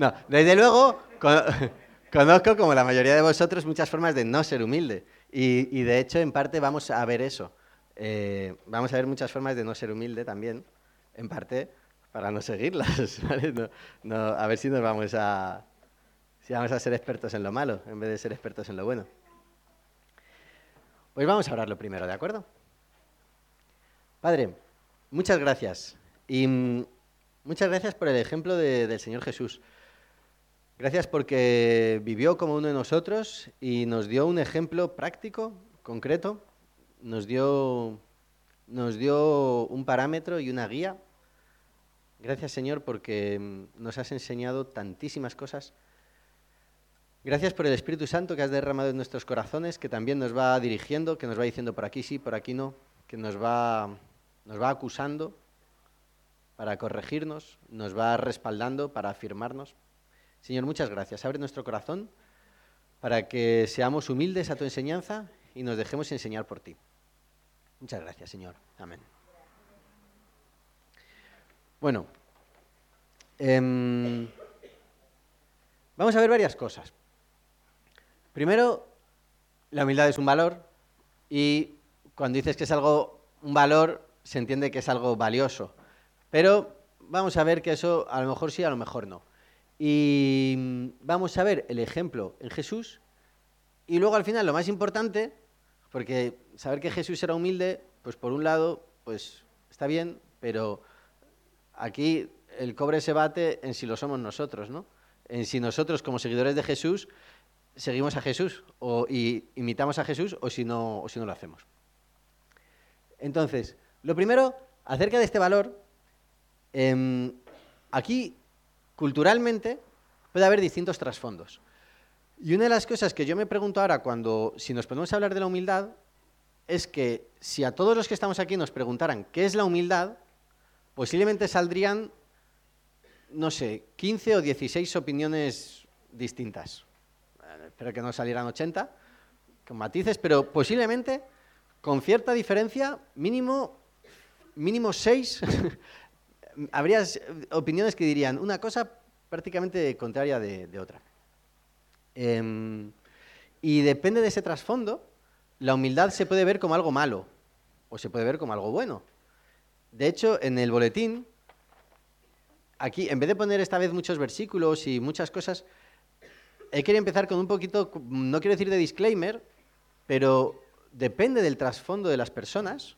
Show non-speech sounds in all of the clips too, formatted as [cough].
No, desde luego, [laughs] conozco, como la mayoría de vosotros, muchas formas de no ser humilde. Y, de hecho, en parte, vamos a ver eso. Eh, vamos a ver muchas formas de no ser humilde también, en parte, para no seguirlas. [laughs] a ver si nos vamos a, si vamos a ser expertos en lo malo, en vez de ser expertos en lo bueno. Pues vamos a hablarlo primero, ¿de acuerdo? Padre, muchas gracias. Y mm, muchas gracias por el ejemplo del Señor Jesús. Gracias porque vivió como uno de nosotros y nos dio un ejemplo práctico, concreto, nos dio, nos dio un parámetro y una guía. Gracias Señor porque nos has enseñado tantísimas cosas. Gracias por el Espíritu Santo que has derramado en nuestros corazones, que también nos va dirigiendo, que nos va diciendo por aquí sí, por aquí no, que nos va, nos va acusando para corregirnos, nos va respaldando para afirmarnos. Señor, muchas gracias. Abre nuestro corazón para que seamos humildes a tu enseñanza y nos dejemos enseñar por ti. Muchas gracias, Señor. Amén. Bueno, em, vamos a ver varias cosas. Primero, la humildad es un valor y cuando dices que es algo, un valor, se entiende que es algo valioso. Pero vamos a ver que eso a lo mejor sí, a lo mejor no. Y vamos a ver el ejemplo en Jesús. Y luego al final lo más importante, porque saber que Jesús era humilde, pues por un lado, pues está bien, pero aquí el cobre se bate en si lo somos nosotros, ¿no? En si nosotros como seguidores de Jesús seguimos a Jesús o imitamos a Jesús o si no, o si no lo hacemos. Entonces, lo primero, acerca de este valor, em, aquí culturalmente puede haber distintos trasfondos. Y una de las cosas que yo me pregunto ahora cuando, si nos ponemos a hablar de la humildad, es que si a todos los que estamos aquí nos preguntaran qué es la humildad, posiblemente saldrían, no sé, 15 o 16 opiniones distintas. espero que no salieran 80, con matices, pero posiblemente con cierta diferencia, mínimo, mínimo 6 [laughs] habría opiniones que dirían una cosa prácticamente contraria de, otra. Em, y depende de ese trasfondo, la humildad se puede ver como algo malo o se puede ver como algo bueno. De hecho, en el boletín, aquí, en vez de poner esta vez muchos versículos y muchas cosas, he querido empezar con un poquito, no quiero decir de disclaimer, pero depende del trasfondo de las personas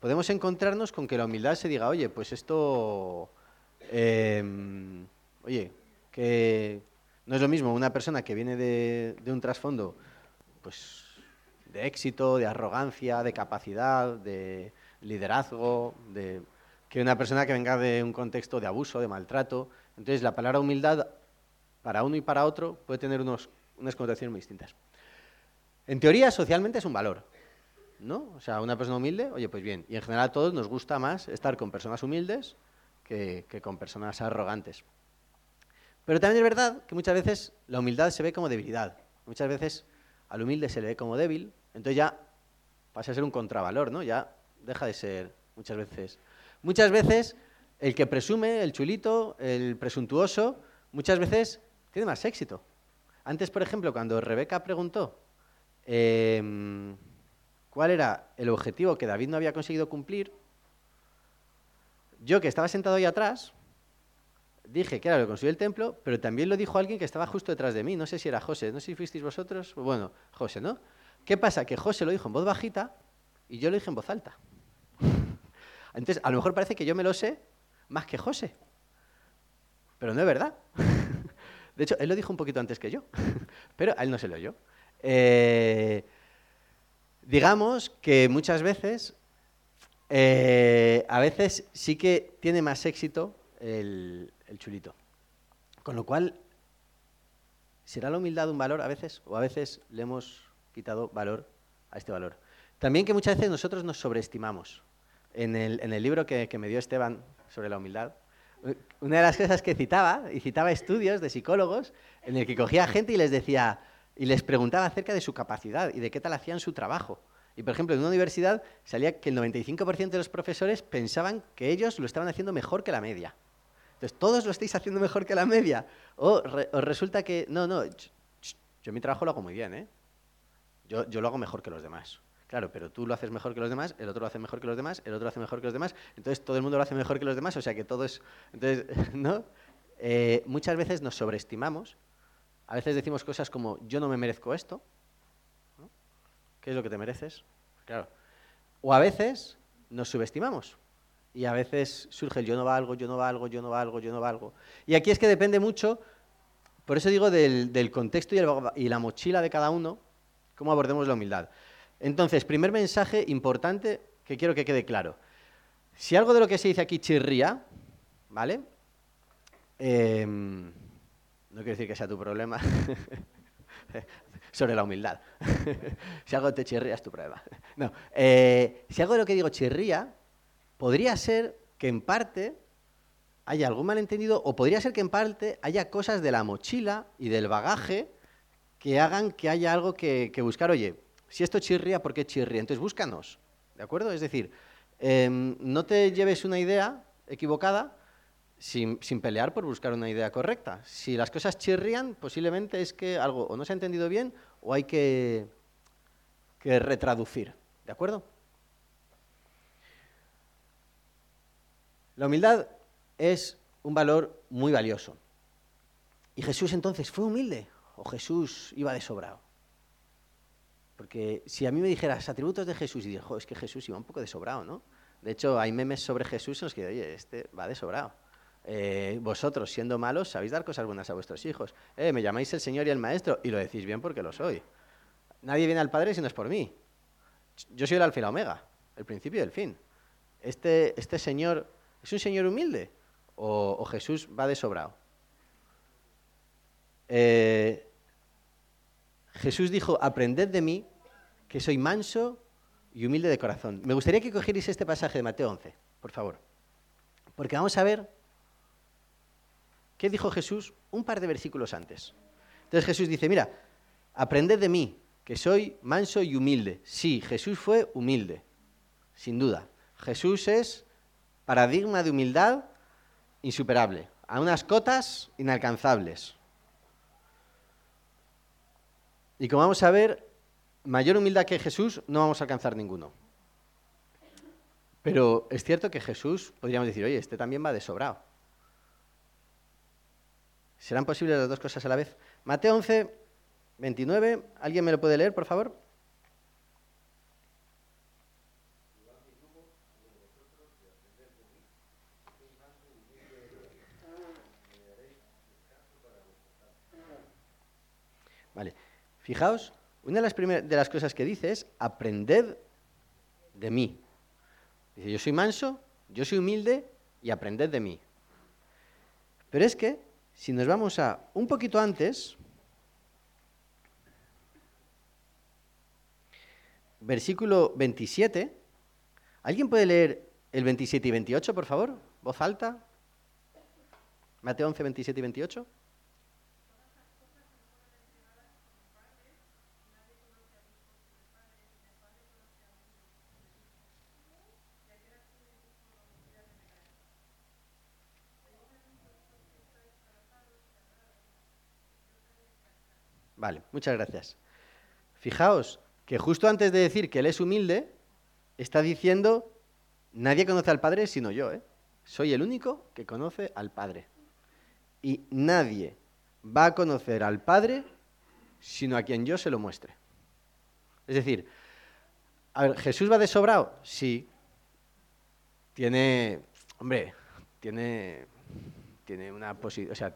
podemos encontrarnos con que la humildad se diga, oye, pues esto, em, oye, que no es lo mismo una persona que viene de, un trasfondo, pues, de éxito, de arrogancia, de capacidad, de liderazgo, de, que una persona que venga de un contexto de abuso, de maltrato. Entonces, la palabra humildad, para uno y para otro, puede tener unos, unas connotaciones muy distintas. En teoría, socialmente es un valor. ¿No? O sea, una persona humilde, oye, pues bien. Y en general a todos nos gusta más estar con personas humildes que, con personas arrogantes. Pero también es verdad que muchas veces la humildad se ve como debilidad. Muchas veces al humilde se le ve como débil, entonces ya pasa a ser un contravalor, ¿no? Ya deja de ser muchas veces. Muchas veces el que presume, el chulito, el presuntuoso, muchas veces tiene más éxito. Antes, por ejemplo, cuando Rebeca preguntó, em, cuál era el objetivo que David no había conseguido cumplir, yo que estaba sentado ahí atrás, dije que era lo que construyó el templo, pero también lo dijo alguien que estaba justo detrás de mí. No sé si era José, no sé si fuisteis vosotros. Bueno, José, ¿no? ¿Qué pasa? Que José lo dijo en voz bajita y yo lo dije en voz alta. [laughs] Entonces, a lo mejor parece que yo me lo sé más que José. Pero no es verdad. [laughs] De hecho, él lo dijo un poquito antes que yo, [laughs] pero a él no se lo oyó. Eh, digamos que muchas veces, eh, a veces sí que tiene más éxito el, chulito. Con lo cual, ¿será la humildad un valor a veces? ¿O a veces le hemos quitado valor a este valor? También que muchas veces nosotros nos sobreestimamos. En el, en el libro que, que me dio Esteban sobre la humildad, una de las cosas que citaba, y citaba estudios de psicólogos, en el que cogía gente y les decía, y les preguntaba acerca de su capacidad y de qué tal hacían su trabajo. Y, por ejemplo, en una universidad salía que el 95% de los profesores pensaban que ellos lo estaban haciendo mejor que la media. Entonces, todos lo estáis haciendo mejor que la media. O os resulta que, no, no, yo mi trabajo lo hago muy bien, ¿eh? Yo, yo lo hago mejor que los demás. Claro, pero tú lo haces mejor que los demás, el otro lo hace mejor que los demás, el otro lo hace mejor que los demás, entonces todo el mundo lo hace mejor que los demás, o sea que todo es... Entonces, [laughs] ¿no? Eh, muchas veces nos sobreestimamos, a veces decimos cosas como yo no me merezco esto, ¿qué es lo que te mereces? Claro. O a veces nos subestimamos y a veces surge el yo no valgo, yo no valgo, yo no valgo, yo no valgo. Y aquí es que depende mucho, por eso digo, del, contexto y, y la mochila de cada uno, cómo abordemos la humildad. Entonces, primer mensaje importante que quiero que quede claro. Si algo de lo que se dice aquí chirría, ¿vale? Em, no quiero decir que sea tu problema. [laughs] Sobre la humildad. [laughs] si algo te chirría es tu problema. No. Eh, si algo de lo que digo chirría, podría ser que en parte haya algún malentendido o podría ser que en parte haya cosas de la mochila y del bagaje que hagan que haya algo que, buscar. Oye, si esto chirría, ¿por qué chirría? Entonces búscanos, ¿de acuerdo? Es decir, em, no te lleves una idea equivocada sin, pelear por buscar una idea correcta. Si las cosas chirrían, posiblemente es que algo o no se ha entendido bien o hay que, que retraducir, ¿de acuerdo? La humildad es un valor muy valioso. ¿Y Jesús entonces fue humilde o Jesús iba de sobrado? Porque si a mí me dijeras atributos de Jesús y digo, es que Jesús iba un poco de sobrado, ¿no? De hecho, hay memes sobre Jesús en los que, oye, este va de sobrado. Eh, vosotros, siendo malos, sabéis dar cosas buenas a vuestros hijos. Eh, me llamáis el Señor y el Maestro, y lo decís bien porque lo soy. Nadie viene al Padre si no es por mí. Yo soy el alfa omega, el principio y el fin. Este, este Señor, ¿es un Señor humilde? ¿O, Jesús va de sobrado? Eh, Jesús dijo, aprended de mí, que soy manso y humilde de corazón. Me gustaría que cogierais este pasaje de Mateo 11, por favor. Porque vamos a ver qué dijo Jesús un par de versículos antes. Entonces Jesús dice, mira, aprended de mí, que soy manso y humilde. Sí, Jesús fue humilde, sin duda. Jesús es paradigma de humildad insuperable, a unas cotas inalcanzables. Y como vamos a ver, mayor humildad que Jesús no vamos a alcanzar ninguno. Pero es cierto que Jesús, podríamos decir, oye, este también va de sobrado. ¿Serán posibles las dos cosas a la vez? Mateo 11, 29, ¿alguien me lo puede leer, por favor? Vale. Fijaos, una de las, de las cosas que dice es, aprended de mí. Dice, yo soy manso, yo soy humilde y aprended de mí. Pero es que, si nos vamos a un poquito antes, versículo 27, ¿alguien puede leer el 27 y 28, por favor? Voz alta. Mateo 11, 27 y 28. Vale, muchas gracias. Fijaos que justo antes de decir que Él es humilde, está diciendo, nadie conoce al Padre sino yo. ¿eh? Soy el único que conoce al Padre. Y nadie va a conocer al Padre sino a quien yo se lo muestre. Es decir, a ver, ¿Jesús va de sobrado? Sí. Tiene, hombre, tiene, tiene una posibilidad, o sea,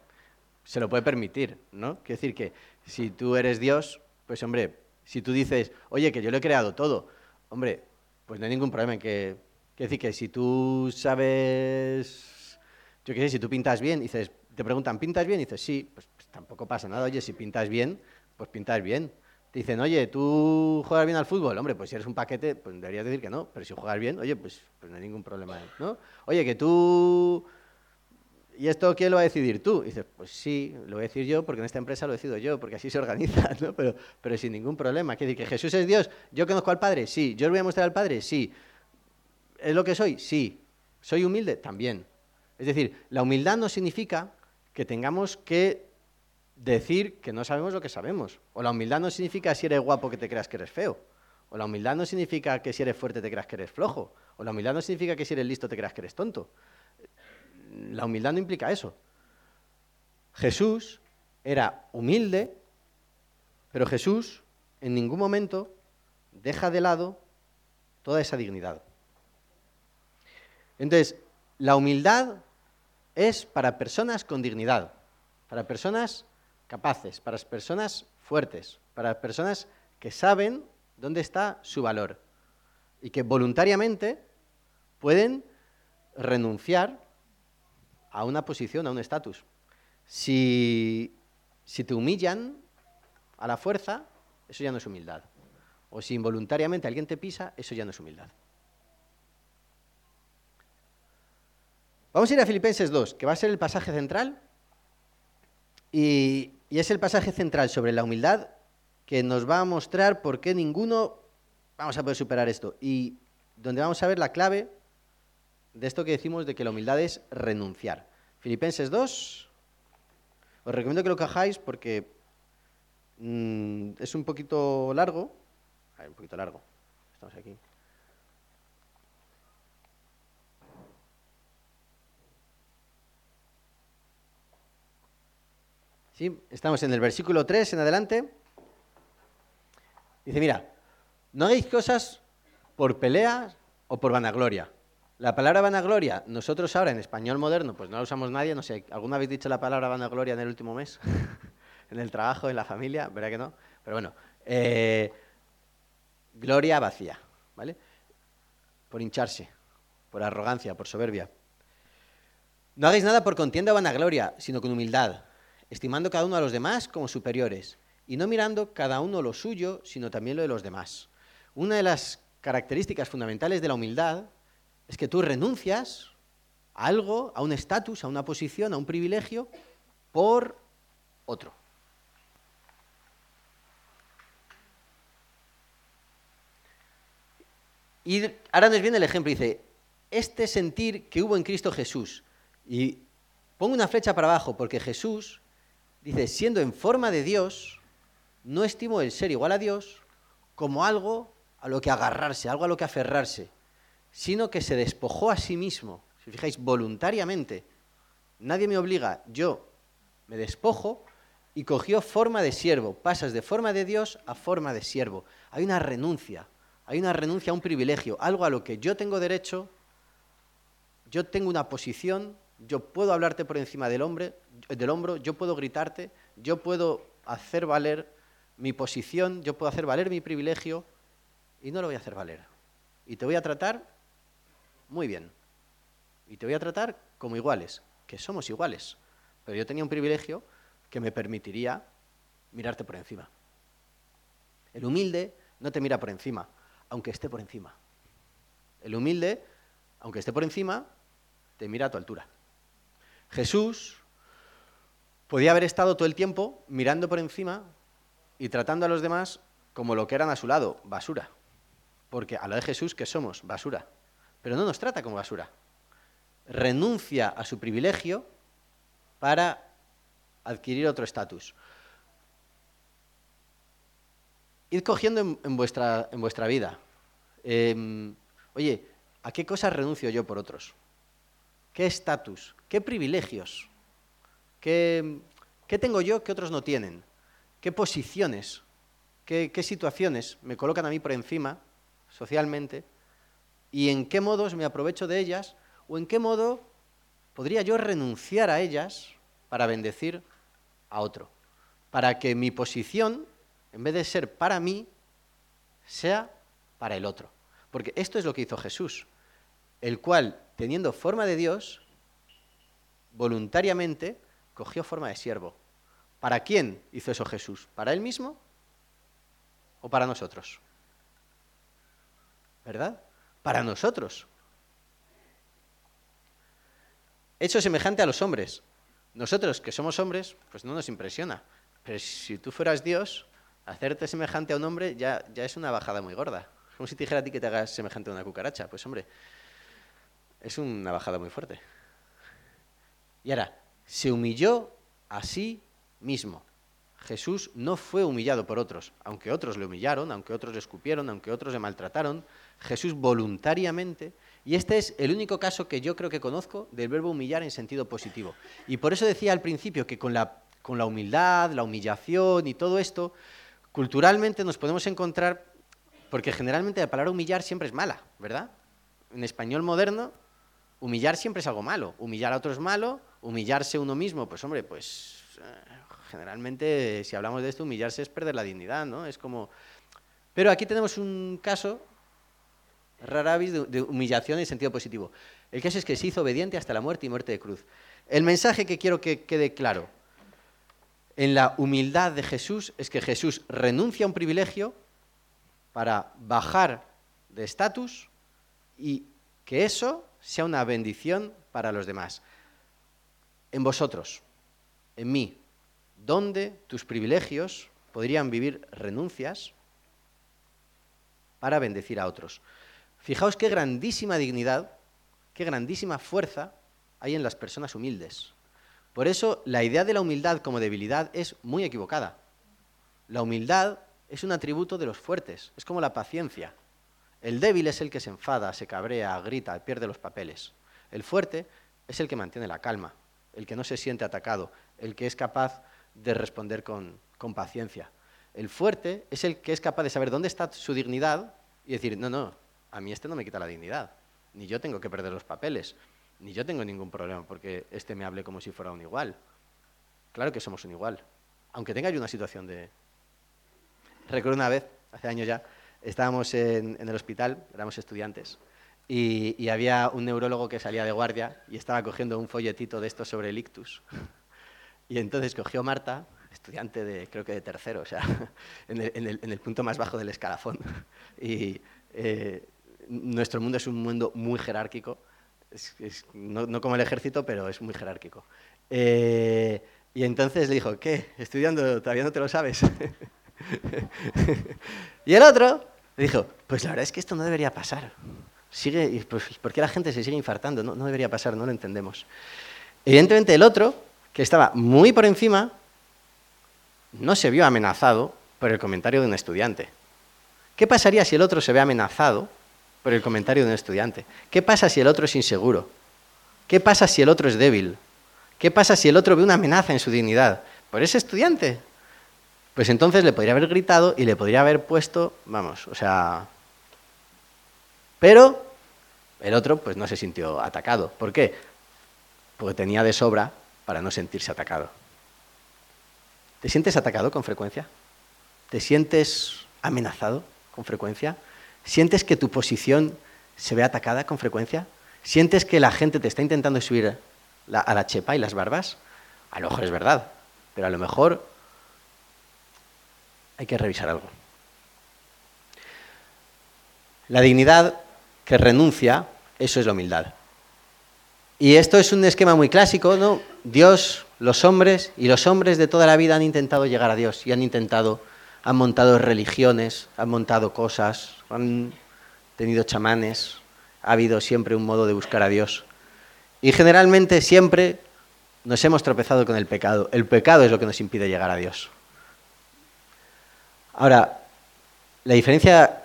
se lo puede permitir, ¿no? Quiere decir que si tú eres Dios, pues hombre, si tú dices, oye, que yo lo he creado todo, hombre, pues no hay ningún problema en que... Quiere decir que si tú sabes, yo qué sé, si tú pintas bien, dices, te preguntan, ¿pintas bien? Y dices, sí, pues, pues, tampoco pasa nada, oye, si pintas bien, pues pintas bien. Te dicen, oye, ¿tú juegas bien al fútbol? Hombre, pues si eres un paquete, pues deberías decir que no, pero si juegas bien, oye, pues, pues no hay ningún problema, ¿no? Oye, que tú ¿y esto quién lo va a decidir tú? Dices, pues sí, lo voy a decir yo porque en esta empresa lo decido yo, porque así se organiza, [laughs] ¿no? Pero, pero sin ningún problema. Quiere decir que Jesús es Dios, yo conozco al Padre, sí. Yo le voy a mostrar al Padre, sí. ¿Es lo que soy? Sí. ¿Soy humilde? También. Es decir, la humildad no significa que tengamos que decir que no sabemos lo que sabemos. O la humildad no significa si eres guapo que te creas que eres feo. O la humildad no significa que si eres fuerte te creas que eres flojo. O la humildad no significa que si eres listo te creas que eres tonto. La humildad no implica eso. Jesús era humilde, pero Jesús en ningún momento deja de lado toda esa dignidad. Entonces, la humildad es para personas con dignidad, para personas capaces, para personas fuertes, para personas que saben dónde está su valor y que voluntariamente pueden renunciar a una posición, a un estatus. Si, si te humillan a la fuerza, eso ya no es humildad. O si involuntariamente alguien te pisa, eso ya no es humildad. Vamos a ir a Filipenses 2, que va a ser el pasaje central. Y, es el pasaje central sobre la humildad que nos va a mostrar por qué ninguno vamos a poder superar esto. Y donde vamos a ver la clave de esto que decimos de que la humildad es renunciar. Filipenses 2. Os recomiendo que lo cajáis porque mm, es un poquito largo. Un poquito largo. Estamos aquí. Estamos en el versículo 3 en adelante. Dice, mira, no hagáis cosas por pelea o por vanagloria. La palabra vanagloria, nosotros ahora en español moderno, pues no la usamos nadie, no sé, ¿alguna vez dicho la palabra vanagloria en el último mes? [laughs] en el trabajo, en la familia, ¿verdad que no? Pero bueno, eh, gloria vacía, ¿vale? Por hincharse, por arrogancia, por soberbia. No hagáis nada por contienda o vanagloria, sino con humildad estimando cada uno a los demás como superiores, y no mirando cada uno lo suyo, sino también lo de los demás. Una de las características fundamentales de la humildad es que tú renuncias a algo, a un estatus, a una posición, a un privilegio, por otro. Y ahora nos viene el ejemplo, dice, este sentir que hubo en Cristo Jesús. Y pongo una flecha para abajo, porque Jesús dice, siendo en forma de Dios, no estimo el ser igual a Dios como algo a lo que agarrarse, algo a lo que aferrarse, sino que se despojó a sí mismo, si fijáis, voluntariamente. Nadie me obliga, yo me despojo y cogió forma de siervo. Pasas de forma de Dios a forma de siervo. Hay una renuncia, hay una renuncia a un privilegio, algo a lo que yo tengo derecho, yo tengo una posición, yo puedo hablarte por encima del, hombre, del hombro, yo puedo gritarte, yo puedo hacer valer mi posición, yo puedo hacer valer mi privilegio y no lo voy a hacer valer. Y te voy a tratar muy bien. Y te voy a tratar como iguales, que somos iguales. Pero yo tenía un privilegio que me permitiría mirarte por encima. El humilde no te mira por encima, aunque esté por encima. El humilde, aunque esté por encima, te mira a tu altura. Jesús podía haber estado todo el tiempo mirando por encima y tratando a los demás como lo que eran a su lado, basura. Porque a lo de Jesús, que somos? Basura. Pero no nos trata como basura. Renuncia a su privilegio para adquirir otro estatus. Id cogiendo en, vuestra, en vuestra, vida. Em, oye, ¿a qué cosas renuncio yo por otros? ¿Qué estatus? ¿Qué privilegios? ¿Qué, tengo yo que otros no tienen? ¿Qué posiciones? ¿Qué, ¿Qué situaciones me colocan a mí por encima socialmente? ¿Y en qué modos me aprovecho de ellas? ¿O en qué modo podría yo renunciar a ellas para bendecir a otro? Para que mi posición, en vez de ser para mí, sea para el otro. Porque esto es lo que hizo Jesús, el cual teniendo forma de Dios, voluntariamente cogió forma de siervo. ¿Para quién hizo eso Jesús? ¿Para él mismo o para nosotros? ¿Verdad? Para nosotros. Hecho semejante a los hombres. Nosotros, que somos hombres, pues no nos impresiona. Pero si tú fueras Dios, hacerte semejante a un hombre ya, ya es una bajada muy gorda. Como si te dijera a ti que te hagas semejante a una cucaracha. Pues hombre, es una bajada muy fuerte. Y ahora, se humilló a sí mismo. Jesús no fue humillado por otros, aunque otros le humillaron, aunque otros le escupieron, aunque otros le maltrataron, Jesús voluntariamente, y este es el único caso que yo creo que conozco del verbo humillar en sentido positivo. Y por eso decía al principio que con la, con la humildad, la humillación y todo esto, culturalmente nos podemos encontrar, porque generalmente la palabra humillar siempre es mala, ¿verdad? En español moderno, humillar siempre es algo malo. Humillar a otro es malo, humillarse uno mismo, pues hombre, pues eh, generalmente si hablamos de esto, humillarse es perder la dignidad, ¿no? Es como... Pero aquí tenemos un caso rara de, humillación en sentido positivo. El caso es que se hizo obediente hasta la muerte y muerte de cruz. El mensaje que quiero que quede claro en la humildad de Jesús es que Jesús renuncia a un privilegio para bajar de estatus y que eso sea una bendición para los demás. En vosotros, en mí, ¿dónde tus privilegios podrían vivir renuncias para bendecir a otros. Fijaos qué grandísima dignidad, qué grandísima fuerza hay en las personas humildes. Por eso la idea de la humildad como debilidad es muy equivocada. La humildad es un atributo de los fuertes, es como la paciencia. El débil es el que se enfada, se cabrea, grita, pierde los papeles. El fuerte es el que mantiene la calma, el que no se siente atacado, el que es capaz de responder con, con paciencia. El fuerte es el que es capaz de saber dónde está su dignidad y decir, no, no, a mí este no me quita la dignidad, ni yo tengo que perder los papeles, ni yo tengo ningún problema porque este me hable como si fuera un igual. Claro que somos un igual, aunque tenga yo una situación de... Recuerdo una vez, hace años ya, estábamos en, el hospital, éramos estudiantes, y, había un neurólogo que salía de guardia y estaba cogiendo un folletito de esto sobre el ictus. [laughs] Y entonces cogió Marta, estudiante de, creo que de tercero, o sea, [laughs] en el, punto más bajo del escalafón. [laughs] Y eh, nuestro mundo es un mundo muy jerárquico, no, como el ejército, pero es muy jerárquico. Eh, y entonces le dijo, ¿qué? Estudiando, todavía no te lo sabes. [laughs] y el otro le dijo, pues la verdad es que esto no debería pasar. Sigue, pues, ¿Por qué la gente se sigue infartando? No, no debería pasar, no lo entendemos. Evidentemente el otro, que estaba muy por encima, no se vio amenazado por el comentario de un estudiante. ¿Qué pasaría si el otro se ve amenazado por el comentario de un estudiante? ¿Qué pasa si el otro es inseguro? ¿Qué pasa si el otro es débil? ¿Qué pasa si el otro ve una amenaza en su dignidad? Por ese estudiante. Pues entonces le podría haber gritado y le podría haber puesto, vamos, o sea... Pero el otro pues no se sintió atacado. ¿Por qué? Porque tenía de sobra para no sentirse atacado. ¿Te sientes atacado con frecuencia? ¿Te sientes amenazado con frecuencia? ¿Sientes que tu posición se ve atacada con frecuencia? ¿Sientes que la gente te está intentando subir a la chepa y las barbas? A lo mejor es verdad, pero a lo mejor hay que revisar algo. La dignidad que renuncia, eso es la humildad. Y esto es un esquema muy clásico, ¿no? Dios, los hombres y los hombres de toda la vida han intentado llegar a Dios y han intentado, han montado religiones, han montado cosas, han tenido chamanes, ha habido siempre un modo de buscar a Dios. Y generalmente siempre nos hemos tropezado con el pecado. El pecado es lo que nos impide llegar a Dios. Ahora, la diferencia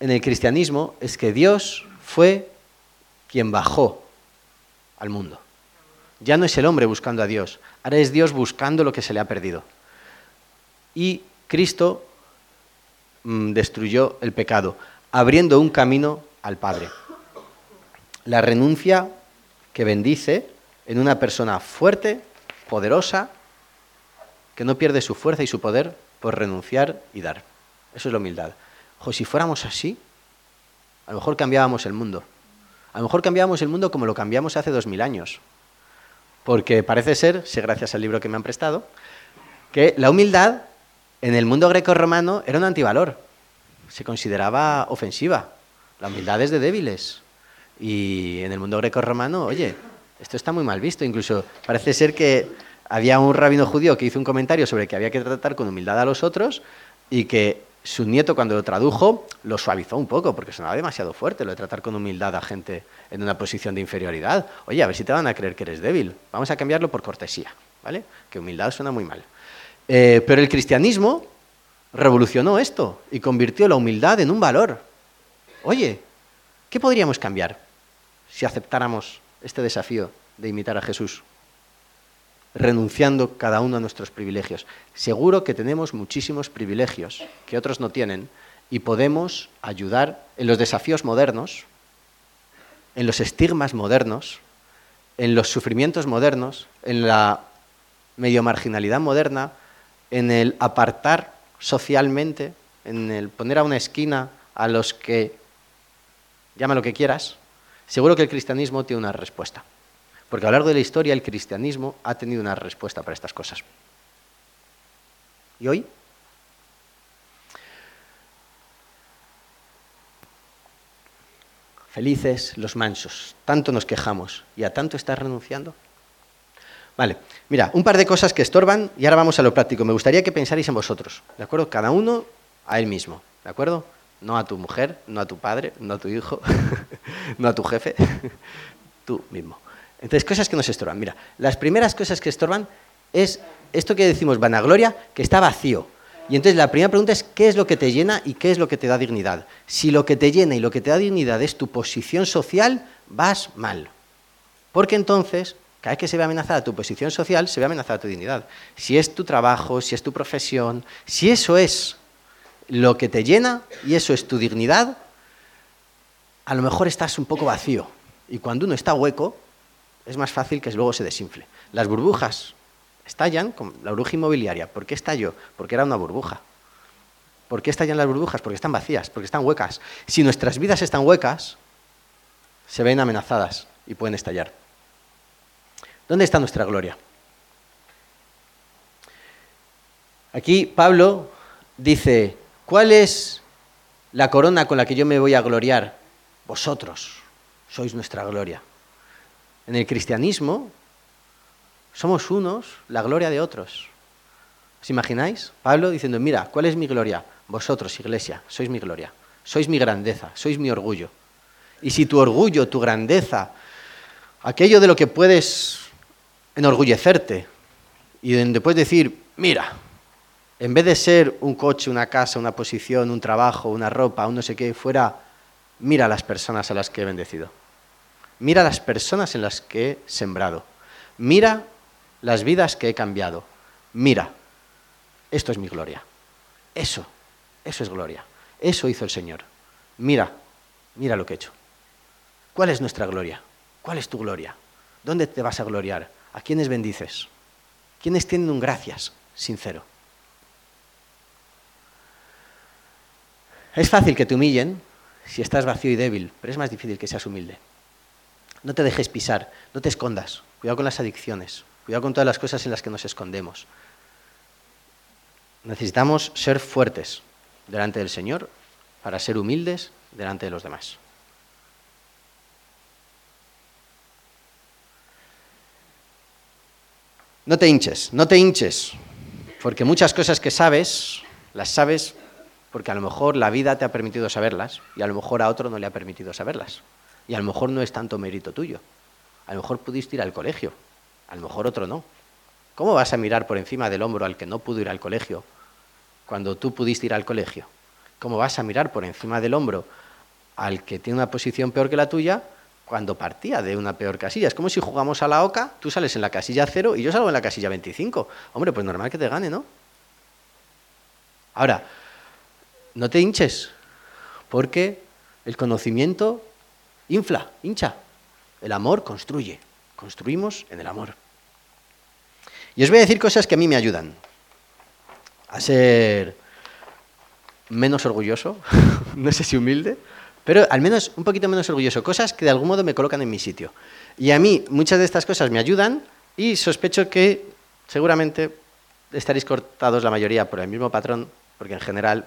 en el cristianismo es que Dios fue quien bajó al mundo. Ya no es el hombre buscando a Dios, ahora es Dios buscando lo que se le ha perdido. Y Cristo mm, destruyó el pecado, abriendo un camino al Padre. La renuncia que bendice en una persona fuerte, poderosa, que no pierde su fuerza y su poder por renunciar y dar. Eso es la humildad. O si fuéramos así, a lo mejor cambiábamos el mundo. A lo mejor cambiábamos el mundo como lo cambiamos hace dos mil años. Porque parece ser, sé gracias al libro que me han prestado, que la humildad en el mundo greco-romano era un antivalor. Se consideraba ofensiva. La humildad es de débiles. Y en el mundo greco-romano, oye, esto está muy mal visto. Incluso parece ser que había un rabino judío que hizo un comentario sobre que había que tratar con humildad a los otros y que su nieto cuando lo tradujo lo suavizó un poco porque sonaba demasiado fuerte lo de tratar con humildad a gente en una posición de inferioridad. Oye, a ver si te van a creer que eres débil. Vamos a cambiarlo por cortesía, ¿vale? Que humildad suena muy mal. Eh, pero el cristianismo revolucionó esto y convirtió la humildad en un valor. Oye, ¿qué podríamos cambiar si aceptáramos este desafío de imitar a Jesús? renunciando cada uno a nuestros privilegios. Seguro que tenemos muchísimos privilegios que otros no tienen y podemos ayudar en los desafíos modernos, en los estigmas modernos, en los sufrimientos modernos, en la medio marginalidad moderna, en el apartar socialmente, en el poner a una esquina a los que, llama lo que quieras, seguro que el cristianismo tiene una respuesta. Porque a lo largo de la historia el cristianismo ha tenido una respuesta para estas cosas. ¿Y hoy? Felices los mansos, tanto nos quejamos y a tanto estás renunciando. Vale, mira, un par de cosas que estorban y ahora vamos a lo práctico. Me gustaría que pensarais en vosotros, ¿de acuerdo? Cada uno a él mismo, ¿de acuerdo? No a tu mujer, no a tu padre, no a tu hijo, [laughs] no a tu jefe, [laughs] tú mismo. Entonces, cosas que nos estorban. Mira, las primeras cosas que estorban es esto que decimos vanagloria, que está vacío. Y entonces la primera pregunta es, ¿qué es lo que te llena y qué es lo que te da dignidad? Si lo que te llena y lo que te da dignidad es tu posición social, vas mal. Porque entonces, cada vez que se ve amenazada tu posición social, se ve amenazada tu dignidad. Si es tu trabajo, si es tu profesión, si eso es lo que te llena y eso es tu dignidad, a lo mejor estás un poco vacío. Y cuando uno está hueco, es más fácil que luego se desinfle. Las burbujas estallan, con la burbuja inmobiliaria. ¿Por qué estalló? Porque era una burbuja. ¿Por qué estallan las burbujas? Porque están vacías, porque están huecas. Si nuestras vidas están huecas, se ven amenazadas y pueden estallar. ¿Dónde está nuestra gloria? Aquí Pablo dice, ¿cuál es la corona con la que yo me voy a gloriar? Vosotros sois nuestra gloria. En el cristianismo somos unos, la gloria de otros. ¿Os imagináis? Pablo diciendo, mira, ¿cuál es mi gloria? Vosotros, iglesia, sois mi gloria, sois mi grandeza, sois mi orgullo. Y si tu orgullo, tu grandeza, aquello de lo que puedes enorgullecerte y donde puedes decir, mira, en vez de ser un coche, una casa, una posición, un trabajo, una ropa, un no sé qué, fuera, mira las personas a las que he bendecido. Mira las personas en las que he sembrado. Mira las vidas que he cambiado. Mira, esto es mi gloria. Eso, eso es gloria. Eso hizo el Señor. Mira, mira lo que he hecho. ¿Cuál es nuestra gloria? ¿Cuál es tu gloria? ¿Dónde te vas a gloriar? ¿A quiénes bendices? ¿Quiénes tienen un gracias sincero? Es fácil que te humillen si estás vacío y débil, pero es más difícil que seas humilde. No te dejes pisar, no te escondas. Cuidado con las adicciones, cuidado con todas las cosas en las que nos escondemos. Necesitamos ser fuertes delante del Señor para ser humildes delante de los demás. No te hinches, no te hinches, porque muchas cosas que sabes, las sabes porque a lo mejor la vida te ha permitido saberlas y a lo mejor a otro no le ha permitido saberlas. Y a lo mejor no es tanto mérito tuyo. A lo mejor pudiste ir al colegio, a lo mejor otro no. ¿Cómo vas a mirar por encima del hombro al que no pudo ir al colegio cuando tú pudiste ir al colegio? ¿Cómo vas a mirar por encima del hombro al que tiene una posición peor que la tuya cuando partía de una peor casilla? Es como si jugamos a la OCA, tú sales en la casilla 0 y yo salgo en la casilla 25. Hombre, pues normal que te gane, ¿no? Ahora, no te hinches, porque el conocimiento Infla, hincha. El amor construye. Construimos en el amor. Y os voy a decir cosas que a mí me ayudan a ser menos orgulloso, [laughs] no sé si humilde, pero al menos un poquito menos orgulloso. Cosas que de algún modo me colocan en mi sitio. Y a mí muchas de estas cosas me ayudan y sospecho que seguramente estaréis cortados la mayoría por el mismo patrón, porque en general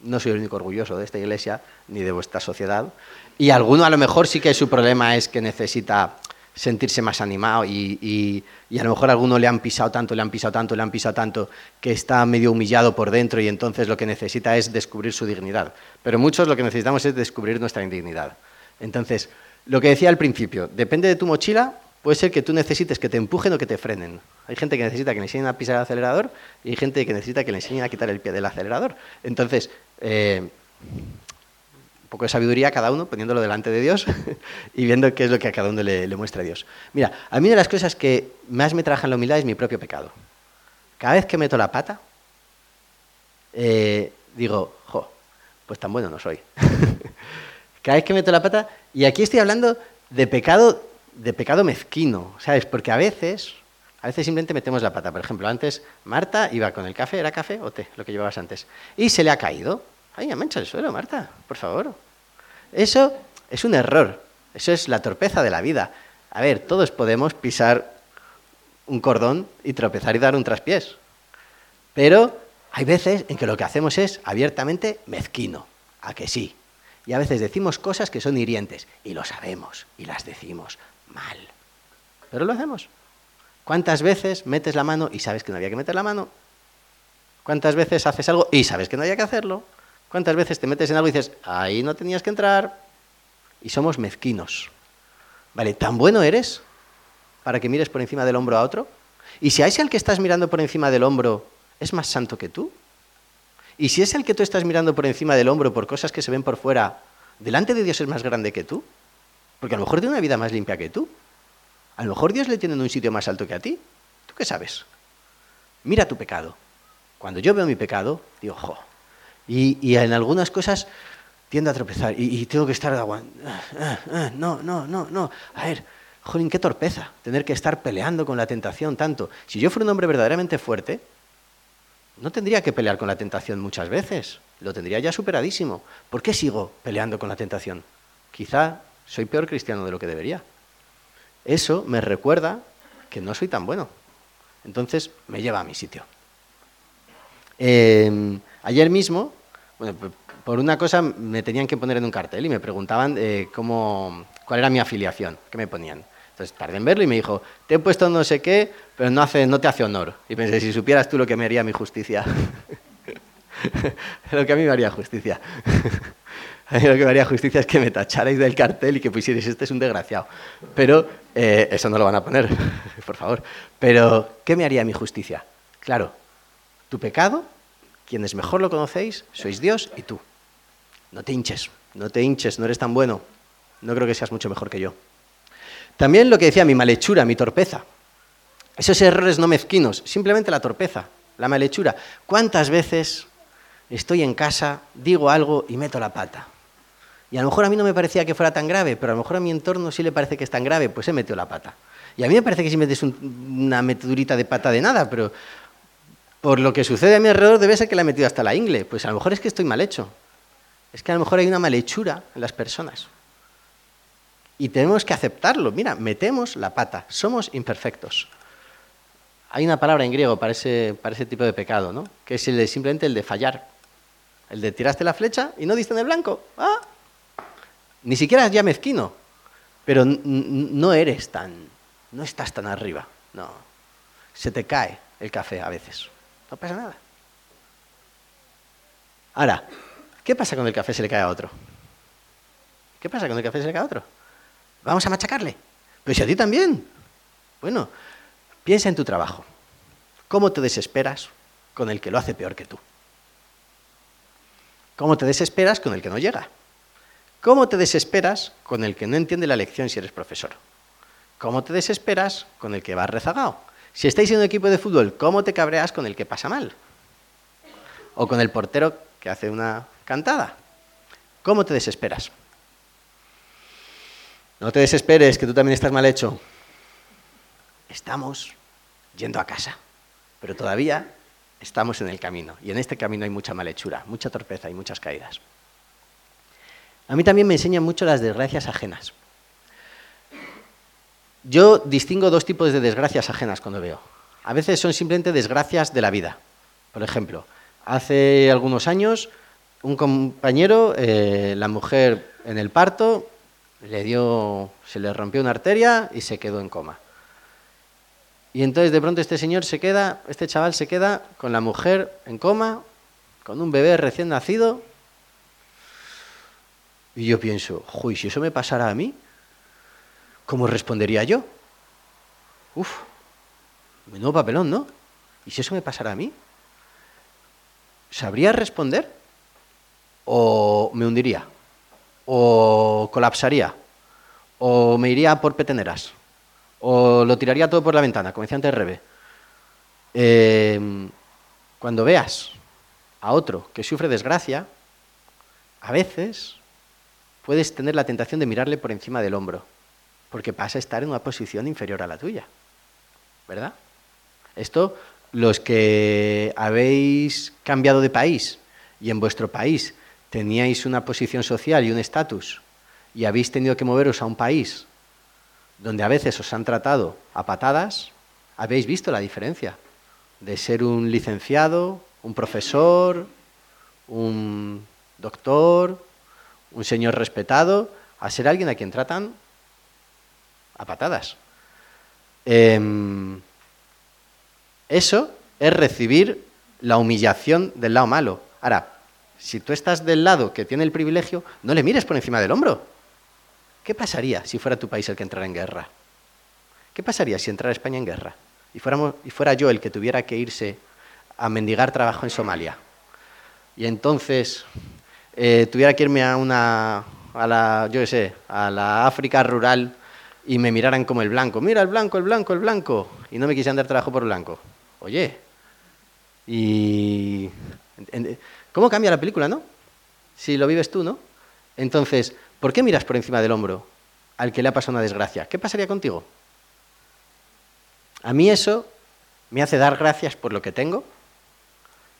no soy el único orgulloso de esta iglesia ni de vuestra sociedad. Y alguno a lo mejor sí que su problema es que necesita sentirse más animado y, a lo mejor a alguno le han pisado tanto, le han pisado tanto, le han pisado tanto, que está medio humillado por dentro y entonces lo que necesita es descubrir su dignidad. Pero muchos lo que necesitamos es descubrir nuestra indignidad. Entonces, lo que decía al principio, depende de tu mochila, puede ser que tú necesites que te empujen o que te frenen. Hay gente que necesita que le enseñen a pisar el acelerador y hay gente que necesita que le enseñen a quitar el pie del acelerador. Entonces, eh, poco de sabiduría a cada uno, poniéndolo delante de Dios [laughs] y viendo qué es lo que a cada uno le, muestra Dios. Mira, a mí una de las cosas que más me trabajan la humildad es mi propio pecado. Cada vez que meto la pata, eh, digo, jo, pues tan bueno no soy. [laughs] Cada vez que meto la pata, y aquí estoy hablando de pecado, de pecado mezquino, ¿sabes? Porque a veces, a veces simplemente metemos la pata. Por ejemplo, antes Marta iba con el café, ¿era café o té? Lo que llevabas antes. Y se le ha caído. Ay, ya mancha el suelo, Marta, por favor. Eso es un error, eso es la torpeza de la vida. A ver, todos podemos pisar un cordón y tropezar y dar un traspiés. Pero hay veces en que lo que hacemos es abiertamente mezquino, a que sí. Y a veces decimos cosas que son hirientes, y lo sabemos, y las decimos mal. Pero lo hacemos. ¿Cuántas veces metes la mano y sabes que no había que meter la mano? ¿Cuántas veces haces algo y sabes que no había que hacerlo? ¿Cuántas veces te metes en algo y dices, ahí no tenías que entrar? Y somos mezquinos. ¿Vale? ¿Tan bueno eres para que mires por encima del hombro a otro? ¿Y si a ese al que estás mirando por encima del hombro es más santo que tú? ¿Y si es el que tú estás mirando por encima del hombro por cosas que se ven por fuera, delante de Dios es más grande que tú? Porque a lo mejor tiene una vida más limpia que tú. A lo mejor Dios le tiene en un sitio más alto que a ti. ¿Tú qué sabes? Mira tu pecado. Cuando yo veo mi pecado, digo, jo, y, en algunas cosas tiendo a tropezar y, tengo que estar aguantando. Ah, ah, ah, no, no, no, no. A ver, jolín, qué torpeza tener que estar peleando con la tentación tanto. Si yo fuera un hombre verdaderamente fuerte, no tendría que pelear con la tentación muchas veces. Lo tendría ya superadísimo. ¿Por qué sigo peleando con la tentación? Quizá soy peor cristiano de lo que debería. Eso me recuerda que no soy tan bueno. Entonces me lleva a mi sitio. Eh, Ayer mismo, por una cosa me tenían que poner en un cartel y me preguntaban eh, cómo, cuál era mi afiliación, qué me ponían. Entonces tardé en verlo y me dijo, te he puesto no sé qué, pero no, hace, no te hace honor. Y pensé, si supieras tú lo que me haría mi justicia. [laughs] lo que a mí me haría justicia. [laughs] a mí lo que me haría justicia es que me tacharais del cartel y que pusierais, este es un desgraciado. Pero eh, eso no lo van a poner, [laughs] por favor. Pero, ¿qué me haría mi justicia? Claro, tu pecado quienes mejor lo conocéis sois Dios y tú. No te hinches, no te hinches, no eres tan bueno. No creo que seas mucho mejor que yo. También lo que decía, mi malhechura, mi torpeza. Esos errores no mezquinos, simplemente la torpeza, la malhechura. ¿Cuántas veces estoy en casa, digo algo y meto la pata? Y a lo mejor a mí no me parecía que fuera tan grave, pero a lo mejor a mi entorno sí le parece que es tan grave, pues he metido la pata. Y a mí me parece que si metes una metedurita de pata de nada, pero por lo que sucede a mi alrededor debe ser que la he metido hasta la ingle. Pues a lo mejor es que estoy mal hecho. Es que a lo mejor hay una malhechura en las personas. Y tenemos que aceptarlo. Mira, metemos la pata. Somos imperfectos. Hay una palabra en griego para ese, para ese tipo de pecado, ¿no? Que es el de, simplemente el de fallar. El de tiraste la flecha y no diste en el blanco. ¡Ah! Ni siquiera es ya mezquino. Pero no eres tan, no estás tan arriba. No. Se te cae el café a veces. No pasa nada. Ahora, ¿qué pasa cuando el café se le cae a otro? ¿Qué pasa cuando el café se le cae a otro? Vamos a machacarle. Pero si a ti también. Bueno, piensa en tu trabajo. ¿Cómo te desesperas con el que lo hace peor que tú? ¿Cómo te desesperas con el que no llega? ¿Cómo te desesperas con el que no entiende la lección si eres profesor? ¿Cómo te desesperas con el que va rezagado? Si estáis en un equipo de fútbol, ¿cómo te cabreas con el que pasa mal? O con el portero que hace una cantada. ¿Cómo te desesperas? No te desesperes, que tú también estás mal hecho. Estamos yendo a casa, pero todavía estamos en el camino. Y en este camino hay mucha malhechura, mucha torpeza y muchas caídas. A mí también me enseñan mucho las desgracias ajenas. Yo distingo dos tipos de desgracias ajenas cuando veo. A veces son simplemente desgracias de la vida. Por ejemplo, hace algunos años un compañero, eh, la mujer en el parto, le dio, se le rompió una arteria y se quedó en coma. Y entonces de pronto este señor se queda, este chaval se queda con la mujer en coma, con un bebé recién nacido. Y yo pienso, uy, si eso me pasara a mí, ¿cómo respondería yo? Uf, menudo papelón, ¿no? ¿Y si eso me pasara a mí? ¿Sabría responder? ¿O me hundiría? ¿O colapsaría? ¿O me iría por peteneras? ¿O lo tiraría todo por la ventana, como decía antes Rebe? Eh, cuando veas a otro que sufre desgracia, a veces puedes tener la tentación de mirarle por encima del hombro, porque pasa a estar en una posición inferior a la tuya. ¿Verdad? Esto, los que habéis cambiado de país y en vuestro país teníais una posición social y un estatus y habéis tenido que moveros a un país donde a veces os han tratado a patadas, habéis visto la diferencia de ser un licenciado, un profesor, un doctor, un señor respetado, a ser alguien a quien tratan a patadas. Em, eso es recibir la humillación del lado malo. Ahora, si tú estás del lado que tiene el privilegio, no le mires por encima del hombro. ¿Qué pasaría si fuera tu país el que entrara en guerra? ¿Qué pasaría si entrara España en guerra y, fuéramos, y fuera yo el que tuviera que irse a mendigar trabajo en Somalia. Y entonces eh, tuviera que irme a una, a la, yo sé, a la África rural y me miraran como el blanco. Mira el blanco, el blanco, el blanco. Y no me quisieran dar trabajo por blanco. Oye, y... ¿Cómo cambia la película, no? Si lo vives tú, ¿no? Entonces, ¿por qué miras por encima del hombro al que le ha pasado una desgracia? ¿Qué pasaría contigo? A mí eso me hace dar gracias por lo que tengo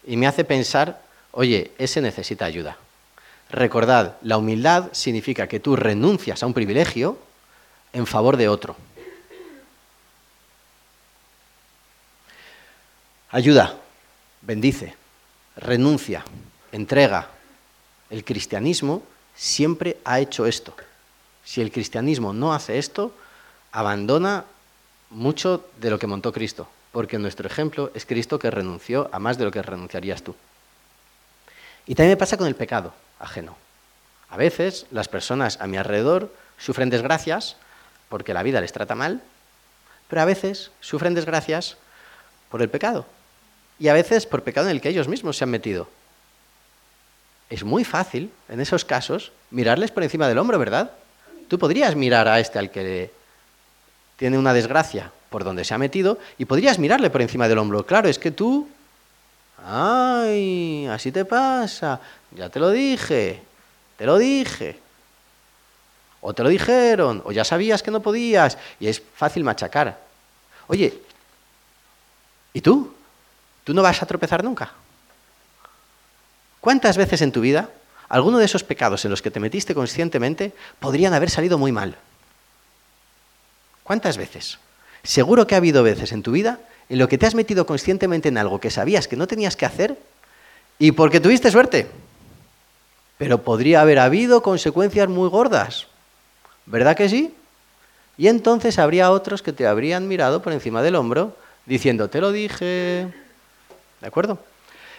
y me hace pensar, oye, ese necesita ayuda. Recordad, la humildad significa que tú renuncias a un privilegio en favor de otro. Ayuda, bendice, renuncia, entrega. El cristianismo siempre ha hecho esto. Si el cristianismo no hace esto, abandona mucho de lo que montó Cristo porque nuestro ejemplo es Cristo que renunció a más de lo que renunciarías tú. Y también me pasa con el pecado ajeno. A veces las personas a mi alrededor sufren desgracias porque la vida les trata mal, pero a veces sufren desgracias por el pecado. Y a veces por pecado en el que ellos mismos se han metido. Es muy fácil, en esos casos, mirarles por encima del hombro, ¿verdad? Tú podrías mirar a este al que tiene una desgracia por donde se ha metido y podrías mirarle por encima del hombro. Claro, es que tú, ay, así te pasa, ya te lo dije, te lo dije. O te lo dijeron, o ya sabías que no podías, y es fácil machacar. Oye, ¿y tú? ¿Tú no vas a tropezar nunca? ¿Cuántas veces en tu vida alguno de esos pecados en los que te metiste conscientemente podrían haber salido muy mal? ¿Cuántas veces? Seguro que ha habido veces en tu vida en lo que te has metido conscientemente en algo que sabías que no tenías que hacer y porque tuviste suerte. Pero podría haber habido consecuencias muy gordas. ¿Verdad que sí? Y entonces habría otros que te habrían mirado por encima del hombro diciendo, te lo dije. ¿De acuerdo?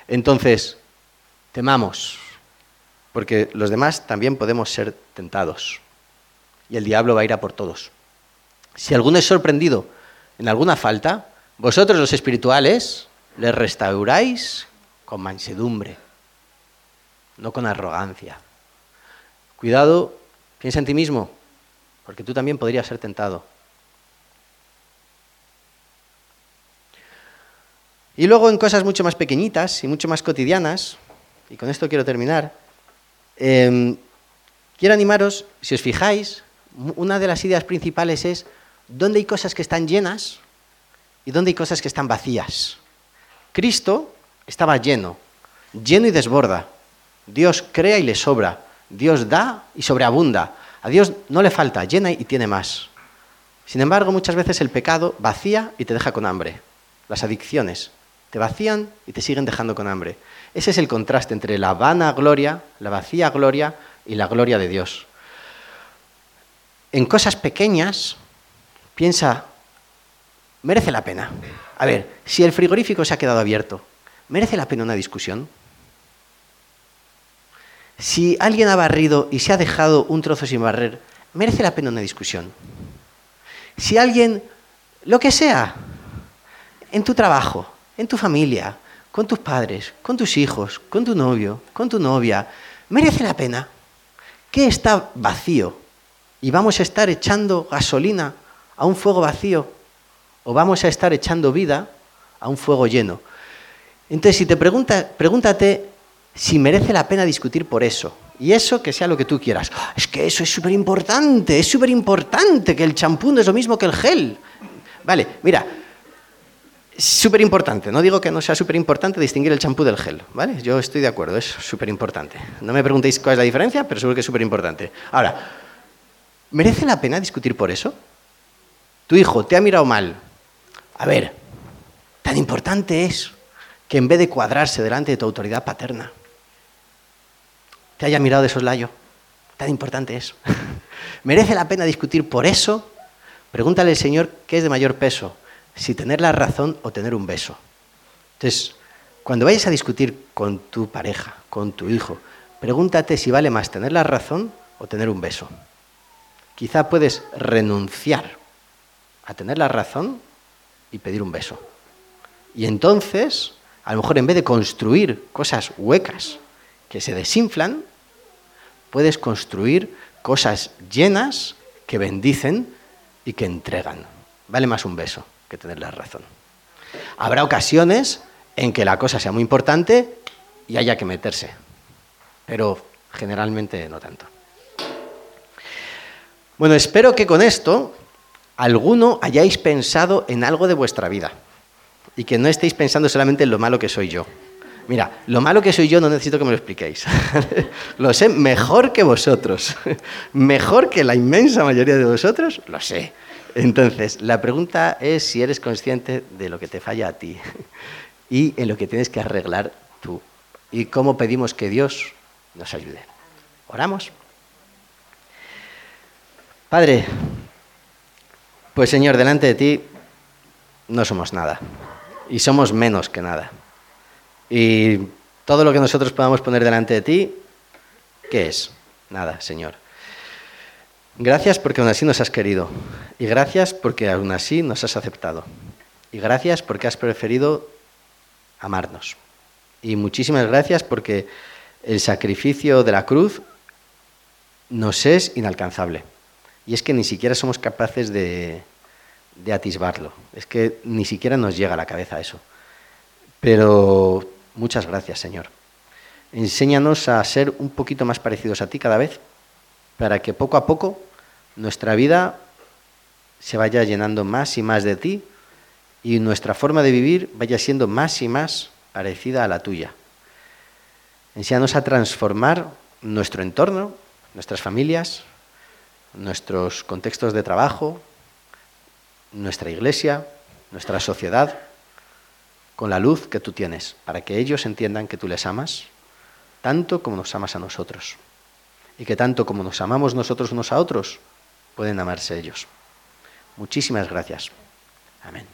Entonces, temamos, porque los demás también podemos ser tentados. Y el diablo va a ir a por todos. Si alguno es sorprendido en alguna falta, vosotros los espirituales les restauráis con mansedumbre, no con arrogancia. Cuidado, piensa en ti mismo, porque tú también podrías ser tentado. Y luego en cosas mucho más pequeñitas y mucho más cotidianas, y con esto quiero terminar, em, quiero animaros, si os fijáis, una de las ideas principales es dónde hay cosas que están llenas y dónde hay cosas que están vacías. Cristo estaba lleno, lleno y desborda. Dios crea y le sobra. Dios da y sobreabunda. A Dios no le falta, llena y tiene más. Sin embargo, muchas veces el pecado vacía y te deja con hambre. Las adicciones te vacían y te siguen dejando con hambre. Ese es el contraste entre la vana gloria, la vacía gloria y la gloria de Dios. en cosas pequeñas, piensa, merece la pena. A ver, si el frigorífico se ha quedado abierto, ¿merece la pena una discusión? Si alguien ha barrido y se ha dejado un trozo sin barrer, ¿merece la pena una discusión? Si alguien, lo que sea, en tu trabajo, en tu familia, con tus padres, con tus hijos, con tu novio, con tu novia, ¿merece la pena? ¿Qué está vacío? ¿Y vamos a estar echando gasolina a un fuego vacío? ¿O vamos a estar echando vida a un fuego lleno? Entonces, si te preguntas, pregúntate si merece la pena discutir por eso. Y eso que sea lo que tú quieras. Es que eso es súper importante, es súper importante que el champú no es lo mismo que el gel. Vale, mira, súper importante. No digo que no sea súper importante distinguir el champú del gel, ¿vale? Yo estoy de acuerdo, es súper importante. No me preguntéis cuál es la diferencia, pero seguro que es súper importante. Ahora, ¿merece la pena discutir por eso? Tu hijo te ha mirado mal. A ver, tan importante es que en vez de cuadrarse delante de tu autoridad paterna, te haya mirado de soslayo. Tan importante es. [laughs] ¿Merece la pena discutir por eso? Pregúntale al Señor qué es de mayor peso, si tener la razón o tener un beso. Entonces, cuando vayas a discutir con tu pareja, con tu hijo, pregúntate si vale más tener la razón o tener un beso. Quizá puedes renunciar a tener la razón y pedir un beso. Y entonces, a lo mejor en vez de construir cosas huecas que se desinflan, puedes construir cosas llenas que bendicen y que entregan. Vale más un beso que tener la razón. Habrá ocasiones en que la cosa sea muy importante y haya que meterse, pero generalmente no tanto. Bueno, espero que con esto alguno hayáis pensado en algo de vuestra vida y que no estéis pensando solamente en lo malo que soy yo. Mira, lo malo que soy yo no necesito que me lo expliquéis. [laughs] lo sé mejor que vosotros. [laughs] mejor que la inmensa mayoría de vosotros, lo sé. Entonces, la pregunta es si eres consciente de lo que te falla a ti [laughs] y en lo que tienes que arreglar tú. Y cómo pedimos que Dios nos ayude. ¿Oramos? Padre, pues Señor, delante de ti no somos nada y somos menos que nada. Y todo lo que nosotros podamos poner delante de ti, ¿qué es? Nada, Señor. Gracias porque aún así nos has querido. Y gracias porque aún así nos has aceptado. Y gracias porque has preferido amarnos. Y muchísimas gracias porque el sacrificio de la cruz nos es inalcanzable. Y es que ni siquiera somos capaces de, de atisbarlo. Es que ni siquiera nos llega a la cabeza eso. Pero Muchas gracias, Señor. Enséñanos a ser un poquito más parecidos a ti cada vez, para que poco a poco nuestra vida se vaya llenando más y más de ti y nuestra forma de vivir vaya siendo más y más parecida a la tuya. Enséñanos a transformar nuestro entorno, nuestras familias, nuestros contextos de trabajo, nuestra iglesia, nuestra sociedad con la luz que tú tienes, para que ellos entiendan que tú les amas tanto como nos amas a nosotros. Y que tanto como nos amamos nosotros unos a otros, pueden amarse ellos. Muchísimas gracias. Amén.